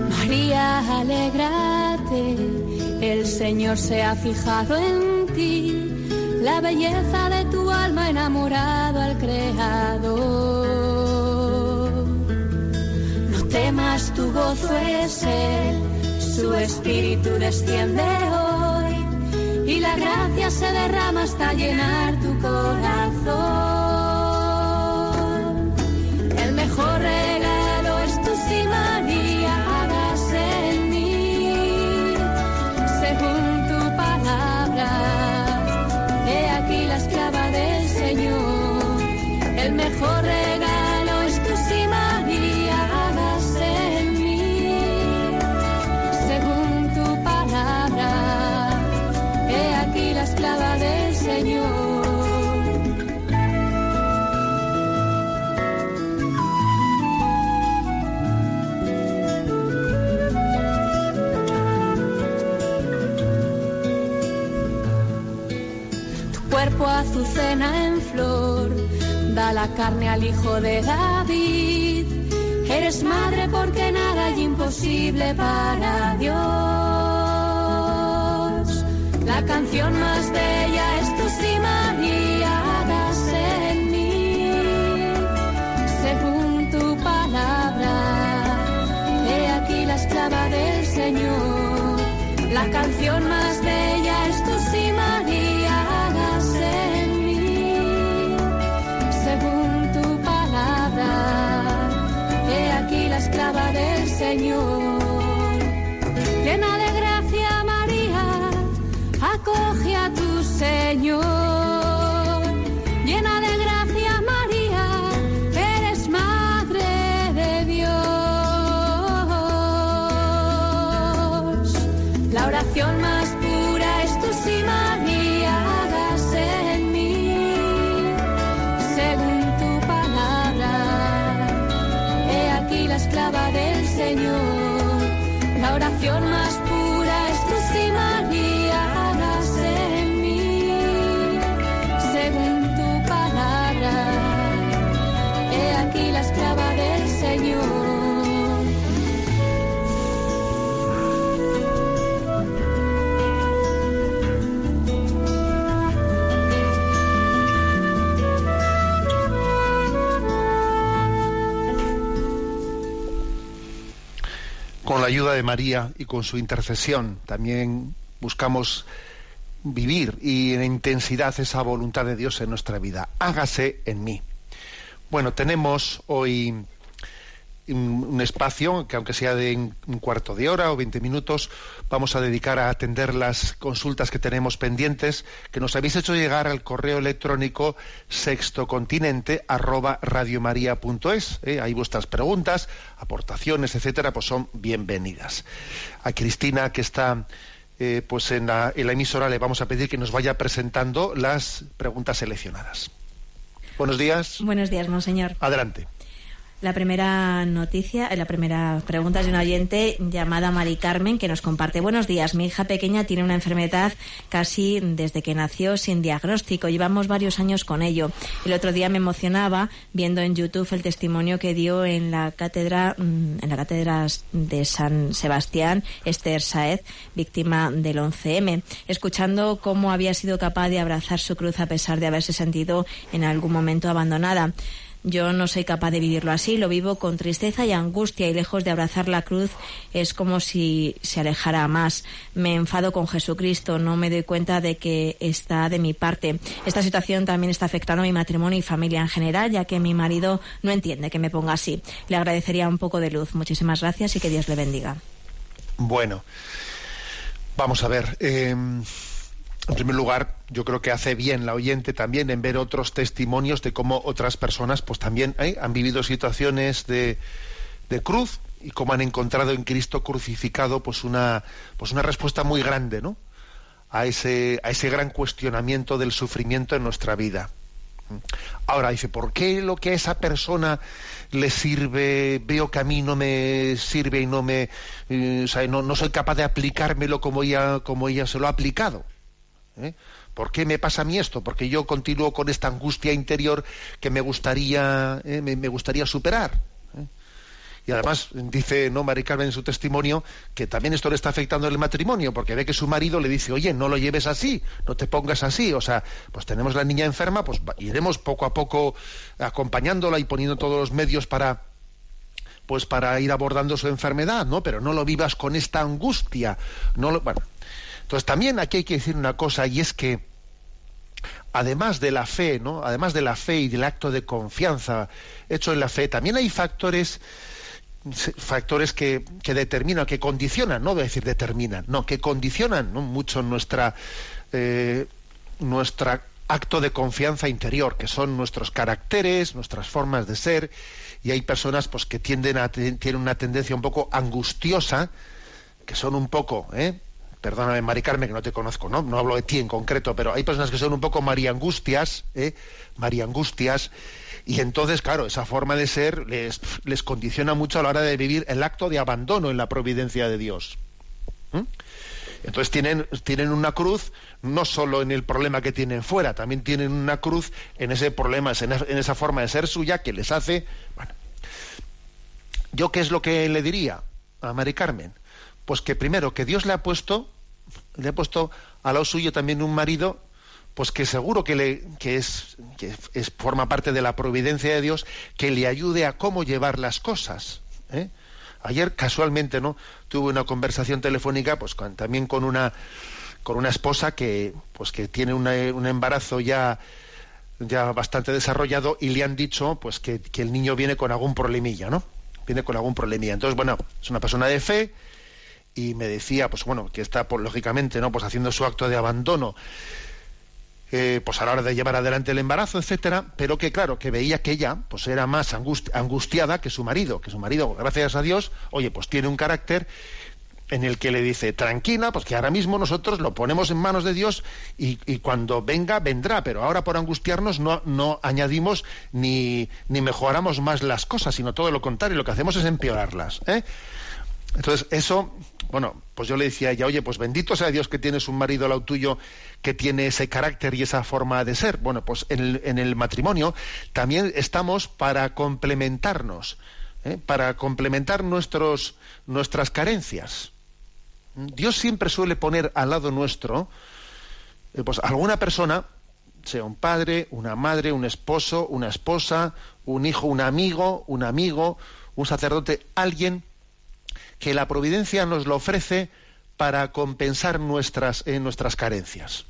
María, alegrate, el Señor se ha fijado en ti la belleza de tu alma enamorado al Creador. No temas, tu gozo es Él, su espíritu desciende hoy y la gracia se derrama hasta llenar tu corazón. La carne al hijo de David. Eres madre porque nada hay imposible para Dios. La canción más bella es tu sí, María, hágase en mí, según tu palabra. He aquí la esclava del Señor. La canción más bella es tu sí, María, Señor. Llena de gracia, María, acoge a tu Señor. La oración La ayuda de María y con su intercesión también buscamos vivir y en intensidad esa voluntad de Dios en nuestra vida. Hágase en mí. Bueno, tenemos hoy un espacio que aunque sea de un cuarto de hora o 20 minutos, vamos a dedicar a atender las consultas que tenemos pendientes, que nos habéis hecho llegar al correo electrónico sextocontinente arroba radiomaria.es. ¿eh? Ahí vuestras preguntas, aportaciones, etcétera, pues son bienvenidas. A Cristina, que está eh, pues en la, en la emisora, le vamos a pedir que nos vaya presentando las preguntas seleccionadas. Buenos días. Buenos días, monseñor. Adelante. La primera noticia, eh, la primera pregunta es de una oyente llamada Mari Carmen que nos comparte. Buenos días, mi hija pequeña tiene una enfermedad casi desde que nació sin diagnóstico. Llevamos varios años con ello. El otro día me emocionaba viendo en YouTube el testimonio que dio en la cátedra, mm, en la cátedra de San Sebastián, Esther Saez, víctima del 11M, escuchando cómo había sido capaz de abrazar su cruz a pesar de haberse sentido en algún momento abandonada. Yo no soy capaz de vivirlo así, lo vivo con tristeza y angustia y lejos de abrazar la cruz es como si se alejara más. Me enfado con Jesucristo, no me doy cuenta de que está de mi parte. Esta situación también está afectando a mi matrimonio y familia en general, ya que mi marido no entiende que me ponga así. Le agradecería un poco de luz. Muchísimas gracias y que Dios le bendiga. Bueno, vamos a ver. Eh en primer lugar, yo creo que hace bien la oyente también en ver otros testimonios de cómo otras personas pues también ¿eh? han vivido situaciones de, de, cruz y cómo han encontrado en Cristo crucificado pues una, pues una respuesta muy grande ¿no? a, ese, a ese gran cuestionamiento del sufrimiento en nuestra vida. Ahora dice, ¿por qué lo que a esa persona le sirve, veo que a mí no me sirve y no me, eh, o sea, no, no soy capaz de aplicármelo como ella, como ella se lo ha aplicado? ¿Eh? ¿Por qué me pasa a mí esto? Porque yo continúo con esta angustia interior que me gustaría, ¿eh? me, gustaría superar. ¿eh? Y además dice no Mari Carmen en su testimonio que también esto le está afectando el matrimonio, porque ve que su marido le dice, oye, no lo lleves así, no te pongas así. O sea, pues tenemos la niña enferma, pues iremos poco a poco acompañándola y poniendo todos los medios para pues para ir abordando su enfermedad, ¿no? Pero no lo vivas con esta angustia. No lo, bueno, entonces también aquí hay que decir una cosa y es que además de la fe, ¿no? Además de la fe y del acto de confianza hecho en la fe, también hay factores factores que, determinan, que condicionan, no voy a decir determinan, no, que condicionan mucho nuestra eh, nuestra acto de confianza interior, que son nuestros caracteres, nuestras formas de ser, y hay personas pues que tienden a tienen una tendencia un poco angustiosa, que son un poco, ¿eh? Perdóname Mari Carmen que no te conozco, ¿no? No hablo de ti en concreto, pero hay personas que son un poco mariangustias, ¿eh? mariangustias, y entonces, claro, esa forma de ser les, condiciona mucho a la hora de vivir el acto de abandono en la providencia de Dios. Entonces tienen, tienen una cruz no solo en el problema que tienen fuera, también tienen una cruz en ese problema, en, en esa forma de ser suya que les hace... Bueno, ¿yo qué es lo que le diría a Mari Carmen? Pues que primero, que Dios le ha puesto, le ha puesto al lado suyo también un marido, pues que seguro que, le, que, es, que es, forma parte de la providencia de Dios, que le ayude a cómo llevar las cosas. ¿eh? Ayer casualmente, ¿no? Tuve una conversación telefónica, pues también con una con una esposa que, pues que tiene un embarazo ya ya bastante desarrollado y le han dicho pues que, que el niño viene con algún problemilla, ¿no? Viene con algún problemilla. Entonces, bueno, es una persona de fe, y me decía, pues bueno, que está pues, lógicamente, ¿no? Pues haciendo su acto de abandono, eh, pues a la hora de llevar adelante el embarazo, etcétera, pero que claro, que veía que ella, pues era más angustiada que su marido, que su marido, gracias a Dios, oye, pues tiene un carácter en el que le dice, tranquila, pues que ahora mismo nosotros lo ponemos en manos de Dios y, y cuando venga, vendrá, pero ahora por angustiarnos no, no añadimos ni, ni mejoramos más las cosas, sino todo lo contrario, lo que hacemos es empeorarlas. ¿eh? Entonces, eso, bueno, pues yo le decía a ella, oye, pues bendito sea Dios que tienes un marido al tuyo que tiene ese carácter y esa forma de ser. Bueno, pues en el, matrimonio también estamos para complementarnos, ¿eh? para complementar nuestros, nuestras carencias. Dios siempre suele poner al lado nuestro, eh, pues alguna persona, sea un padre, una madre, un esposo, una esposa, un hijo, un amigo, un amigo, un sacerdote, alguien que la providencia nos lo ofrece para compensar nuestras, eh, nuestras carencias.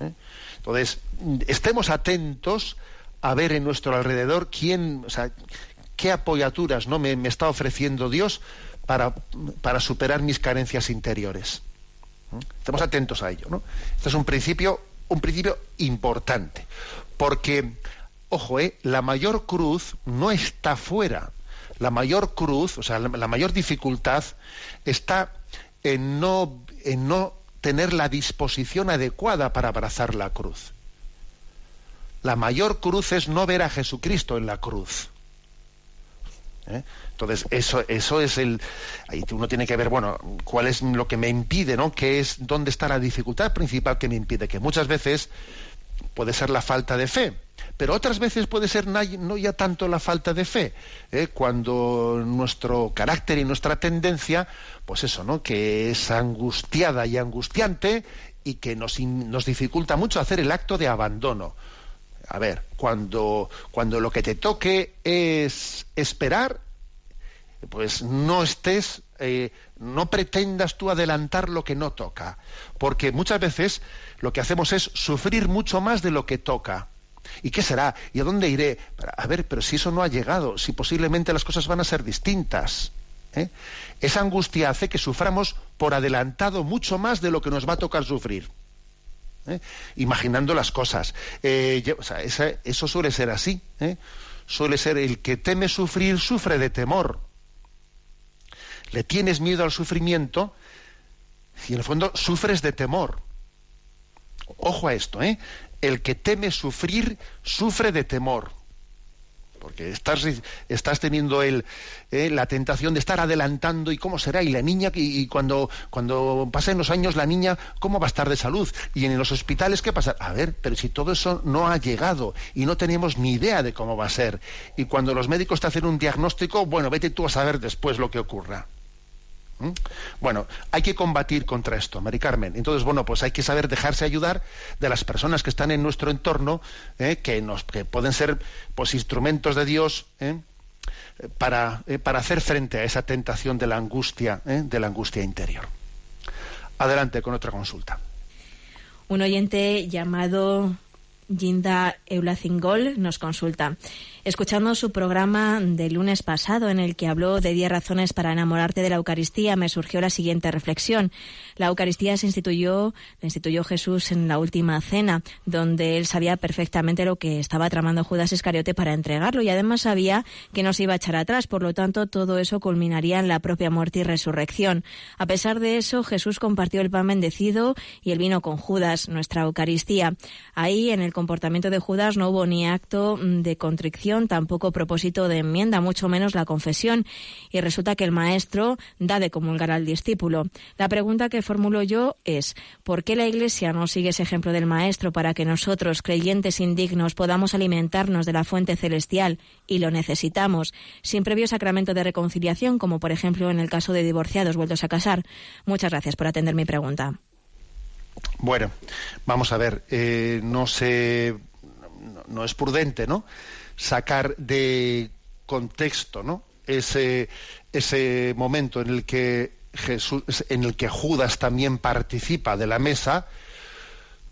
¿eh? Entonces, estemos atentos a ver en nuestro alrededor quién, o sea, qué apoyaturas ¿no? me, me está ofreciendo Dios para, para, superar mis carencias interiores. ¿eh? Estemos atentos a ello. ¿no? Este es un principio, un principio importante, porque, ojo, ¿eh? la mayor cruz no está fuera. La mayor cruz, o sea, la, mayor dificultad está en no, en no tener la disposición adecuada para abrazar la cruz. La mayor cruz es no ver a Jesucristo en la cruz. ¿Eh? Entonces, eso, eso es el. Ahí uno tiene que ver, bueno, cuál es lo que me impide, ¿no? ¿Qué es, dónde está la dificultad principal que me impide? Que muchas veces puede ser la falta de fe, pero otras veces puede ser no ya tanto la falta de fe, ¿eh? cuando nuestro carácter y nuestra tendencia, pues eso, ¿no? Que es angustiada y angustiante y que nos, nos dificulta mucho hacer el acto de abandono. A ver, cuando, cuando lo que te toque es esperar, pues no estés, eh, no pretendas tú adelantar lo que no toca, porque muchas veces lo que hacemos es sufrir mucho más de lo que toca. ¿Y qué será? ¿Y a dónde iré? A ver, pero si eso no ha llegado, si posiblemente las cosas van a ser distintas. ¿eh? Esa angustia hace que suframos por adelantado mucho más de lo que nos va a tocar sufrir. ¿eh? Imaginando las cosas. Eh, eso suele ser así. ¿eh? Suele ser el que teme sufrir, sufre de temor. Le tienes miedo al sufrimiento y en el fondo sufres de temor. Ojo a esto, ¿eh? El que teme sufrir, sufre de temor. Porque estás, estás teniendo el, eh, la tentación de estar adelantando y cómo será, y la niña, y, cuando, cuando pasen los años, la niña, ¿cómo va a estar de salud? Y en los hospitales, ¿qué pasa? A ver, pero si todo eso no ha llegado y no tenemos ni idea de cómo va a ser. Y cuando los médicos te hacen un diagnóstico, bueno, vete tú a saber después lo que ocurra. ¿Mm? Bueno, hay que combatir contra esto, Mari Carmen. Entonces, bueno, pues hay que saber dejarse ayudar de las personas que están en nuestro entorno, ¿eh? que, nos, que pueden ser pues, instrumentos de Dios ¿eh? para, eh, para, hacer frente a esa tentación de la angustia, de la angustia interior. Adelante con otra consulta. Un oyente llamado Ginda Eulacingol nos consulta. Escuchando su programa del lunes pasado en el que habló de 10 razones para enamorarte de la Eucaristía, me surgió la siguiente reflexión. La Eucaristía se instituyó, la instituyó Jesús en la última cena, donde él sabía perfectamente lo que estaba tramando Judas Iscariote para entregarlo y además sabía que no se iba a echar atrás. Por lo tanto, todo eso culminaría en la propia muerte y resurrección. A pesar de eso, Jesús compartió el pan bendecido y el vino con Judas, nuestra Eucaristía. Ahí, en el comportamiento de Judas, no hubo ni acto de contrición tampoco propósito de enmienda, mucho menos la confesión. Y resulta que el maestro da de comulgar al discípulo. La pregunta que formulo yo es, ¿por qué la Iglesia no sigue ese ejemplo del maestro para que nosotros, creyentes indignos, podamos alimentarnos de la fuente celestial y lo necesitamos, sin previo sacramento de reconciliación, como por ejemplo en el caso de divorciados vueltos a casar? Muchas gracias por atender mi pregunta. Bueno, vamos a ver, eh, no no, no es prudente, ¿no? Sacar de contexto ¿no? ese, momento en el que Jesús, en el que Judas también participa de la mesa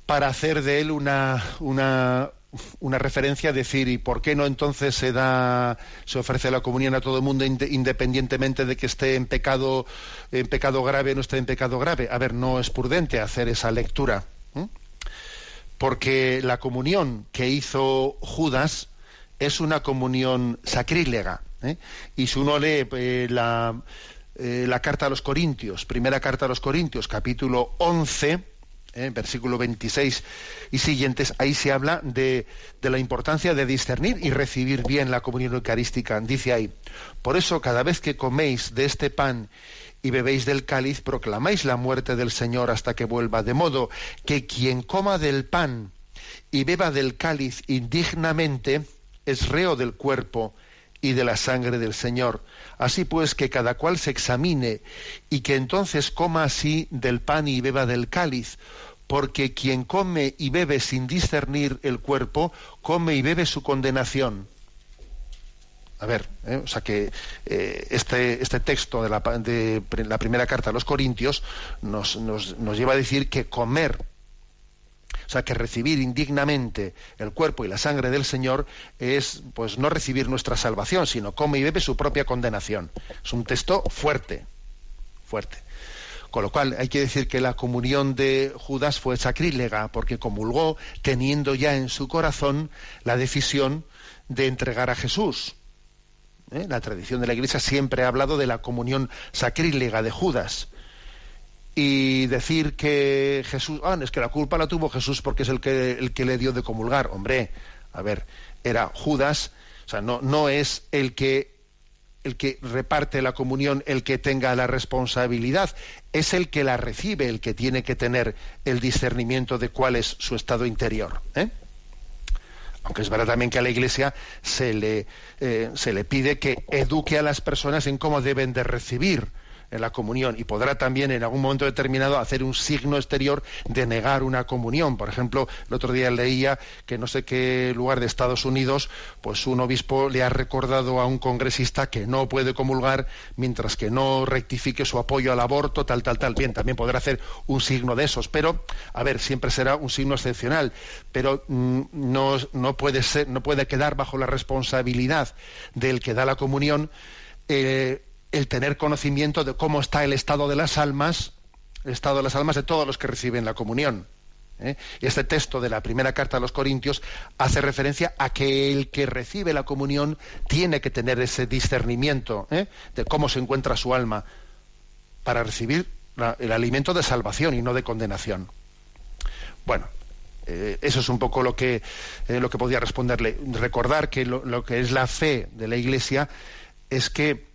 para hacer de él una, una, referencia decir y por qué no entonces se da se ofrece la comunión a todo el mundo independientemente de que esté en pecado en pecado grave o no esté en pecado grave a ver no es prudente hacer esa lectura porque la comunión que hizo Judas es una comunión sacrílega. ¿eh? Y si uno lee eh, la, eh, la, carta a los Corintios, primera carta a los Corintios, capítulo 11, ¿eh? versículo 26 y siguientes, ahí se habla de, de la importancia de discernir y recibir bien la comunión eucarística. Dice ahí, por eso cada vez que coméis de este pan y bebéis del cáliz, proclamáis la muerte del Señor hasta que vuelva, de modo que quien coma del pan y beba del cáliz indignamente, es reo del cuerpo y de la sangre del Señor. Así pues, que cada cual se examine y que entonces coma así del pan y beba del cáliz, porque quien come y bebe sin discernir el cuerpo, come y bebe su condenación. A ver, ¿eh? o sea que eh, este, este texto de la, de la, primera carta a los Corintios nos, nos, nos lleva a decir que comer O sea, que recibir indignamente el cuerpo y la sangre del Señor es, pues, no recibir nuestra salvación, sino come y bebe su propia condenación. Es un texto fuerte, fuerte. Con lo cual hay que decir que la comunión de Judas fue sacrílega porque comulgó teniendo ya en su corazón la decisión de entregar a Jesús. ¿Eh? La tradición de la Iglesia siempre ha hablado de la comunión sacrílega de Judas. Y decir que Jesús, ah, es que la culpa la tuvo Jesús porque es el que, el que le dio de comulgar. Hombre, a ver, era Judas, o sea, no, no es el que el que reparte la comunión el que tenga la responsabilidad, es el que la recibe el que tiene que tener el discernimiento de cuál es su estado interior. ¿eh? Aunque es verdad también que a la Iglesia se le, eh, se le pide que eduque a las personas en cómo deben de recibir en la comunión y podrá también en algún momento determinado hacer un signo exterior de negar una comunión. Por ejemplo, el otro día leía que no sé qué lugar de Estados Unidos, pues un obispo le ha recordado a un congresista que no puede comulgar mientras que no rectifique su apoyo al aborto, tal, tal, tal. Bien, también podrá hacer un signo de esos, pero, a ver, siempre será un signo excepcional, pero mm, no, no, puede ser, no puede quedar bajo la responsabilidad del que da la comunión. Eh, el tener conocimiento de cómo está el estado de las almas, el estado de las almas de todos los que reciben la comunión. ¿eh? Este texto de la primera carta a los Corintios hace referencia a que el que recibe la comunión tiene que tener ese discernimiento ¿eh? de cómo se encuentra su alma para recibir el alimento de salvación y no de condenación. Bueno, eh, eso es un poco lo que, lo que podía responderle. Recordar que lo que es la fe de la Iglesia es que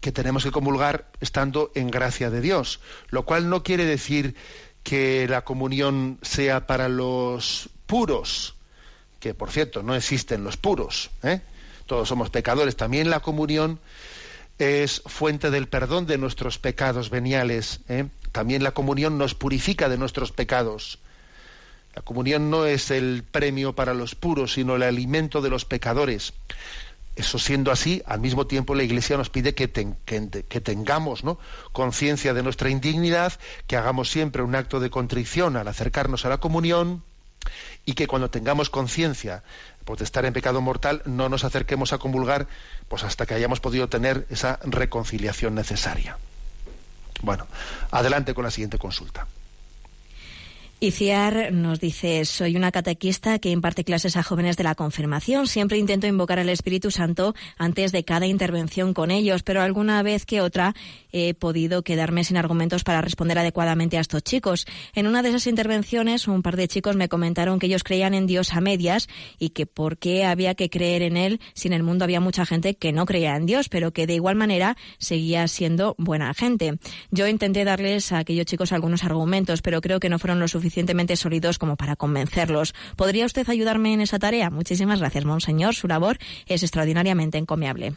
que tenemos que comulgar estando en gracia de Dios, lo cual no quiere decir que la comunión sea para los puros, que por cierto no existen los puros, ¿eh? todos somos pecadores, también la comunión es fuente del perdón de nuestros pecados veniales, ¿eh? también la comunión nos purifica de nuestros pecados. La comunión no es el premio para los puros, sino el alimento de los pecadores. Eso siendo así, al mismo tiempo la Iglesia nos pide que, tengamos conciencia de nuestra indignidad, que hagamos siempre un acto de contrición al acercarnos a la comunión y que cuando tengamos conciencia pues, de estar en pecado mortal no nos acerquemos a convulgar pues hasta que hayamos podido tener esa reconciliación necesaria. Bueno, adelante con la siguiente consulta. Iciar nos dice, soy una catequista que imparte clases a jóvenes de la confirmación. Siempre intento invocar al Espíritu Santo antes de cada intervención con ellos, pero alguna vez que otra he podido quedarme sin argumentos para responder adecuadamente a estos chicos. En una de esas intervenciones, un par de chicos me comentaron que ellos creían en Dios a medias y que por qué había que creer en Él si en el mundo había mucha gente que no creía en Dios, pero que de igual manera seguía siendo buena gente. Yo intenté darles a aquellos chicos algunos argumentos, pero creo que no fueron lo suficientemente sólidos como para convencerlos. ¿Podría usted ayudarme en esa tarea? Muchísimas gracias, Monseñor. Su labor es extraordinariamente encomiable.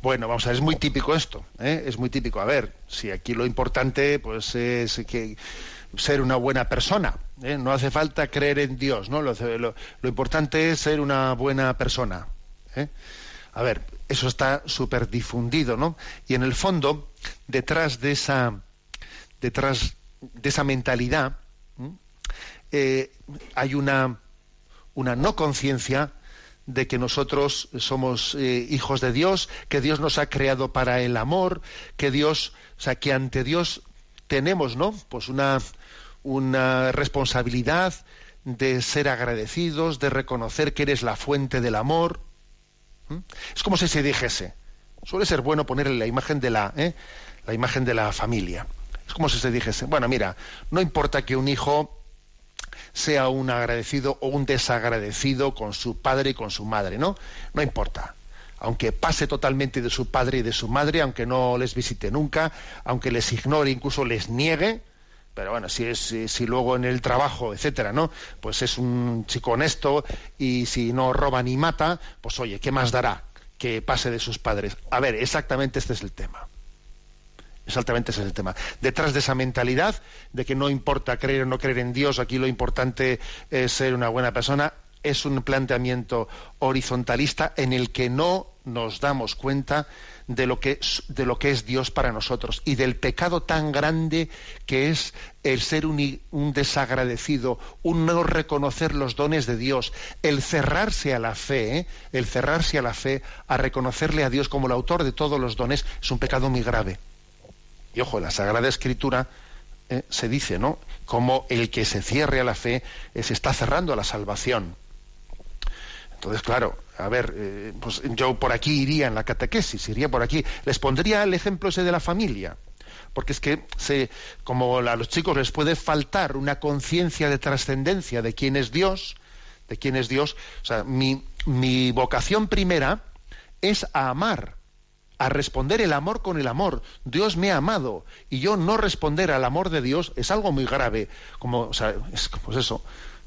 Bueno, vamos a ver, es muy típico esto, ¿eh? es muy típico. A ver, si aquí lo importante pues es que ser una buena persona, ¿eh? no hace falta creer en Dios, ¿no? Lo, importante es ser una buena persona. ¿eh? A ver, eso está súper difundido, ¿no? Y en el fondo, detrás de esa, detrás de esa mentalidad, hay una, una no conciencia de que nosotros somos eh, hijos de Dios, que Dios nos ha creado para el amor, que Dios, o sea, que ante Dios tenemos, ¿no? Pues una, una responsabilidad de ser agradecidos, de reconocer que eres la fuente del amor. Es como si se dijese, suele ser bueno ponerle la imagen de la, ¿eh? la imagen de la familia. Es como si se dijese, bueno, mira, no importa que un hijo sea un agradecido o un desagradecido con su padre y con su madre, ¿no? No importa. Aunque pase totalmente de su padre y de su madre, aunque no les visite nunca, aunque les ignore, incluso les niegue, pero bueno, si es si, luego en el trabajo, etcétera, ¿no? Pues es un chico honesto y si no roba ni mata, pues oye, ¿qué más dará que pase de sus padres? A ver, exactamente este es el tema. Exactamente ese es el tema. Detrás de esa mentalidad de que no importa creer o no creer en Dios, aquí lo importante es ser una buena persona, es un planteamiento horizontalista en el que no nos damos cuenta de lo que es, Dios para nosotros y del pecado tan grande que es el ser un, un, desagradecido, un no reconocer los dones de Dios, el cerrarse a la fe, ¿eh? el cerrarse a la fe, a reconocerle a Dios como el autor de todos los dones, es un pecado muy grave. Y ojo, en la Sagrada Escritura ¿eh? se dice, ¿no? Como el que se cierre a la fe eh, se está cerrando a la salvación. Entonces, claro, a ver, eh, pues yo por aquí iría en la catequesis, iría por aquí. Les pondría el ejemplo ese de la familia. Porque es que, se, como a los chicos les puede faltar una conciencia de trascendencia de quién es Dios, de quién es Dios, o sea, mi, mi vocación primera es a amar, a responder el amor con el amor. Dios me ha amado y yo no responder al amor de Dios es algo muy grave. Como, o sea, es, pues eso,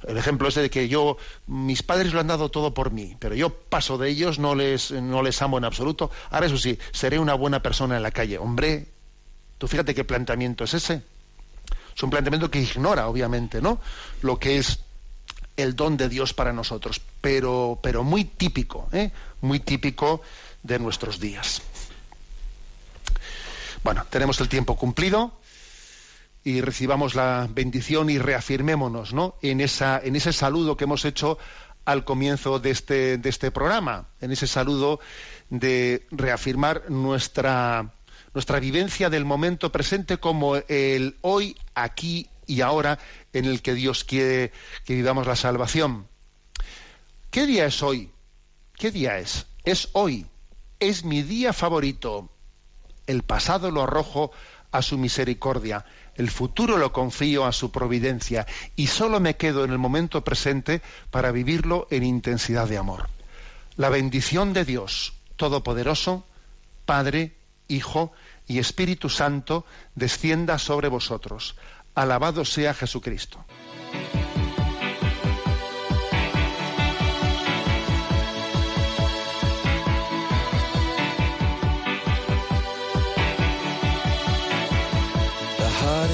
el ejemplo es de que yo, mis padres lo han dado todo por mí, pero yo paso de ellos, no les, no les amo en absoluto. Ahora eso sí, seré una buena persona en la calle. Hombre, tú fíjate qué planteamiento es ese. Es un planteamiento que ignora, obviamente, ¿no? Lo que es el don de Dios para nosotros, pero, pero muy típico, ¿eh? muy típico de nuestros días. Bueno, tenemos el tiempo cumplido y recibamos la bendición y reafirmémonos ¿no? en, esa, en ese saludo que hemos hecho al comienzo de este, de este programa, en ese saludo de reafirmar nuestra, nuestra vivencia del momento presente como el hoy, aquí y ahora en el que Dios quiere que vivamos la salvación. ¿Qué día es hoy? ¿Qué día es? Es hoy. Es mi día favorito. El pasado lo arrojo a su misericordia el futuro lo confío a su providencia y solo me quedo en el momento presente para vivirlo en intensidad de amor. La bendición de Dios Todopoderoso, Padre, Hijo y Espíritu Santo, descienda sobre vosotros. Alabado sea Jesucristo.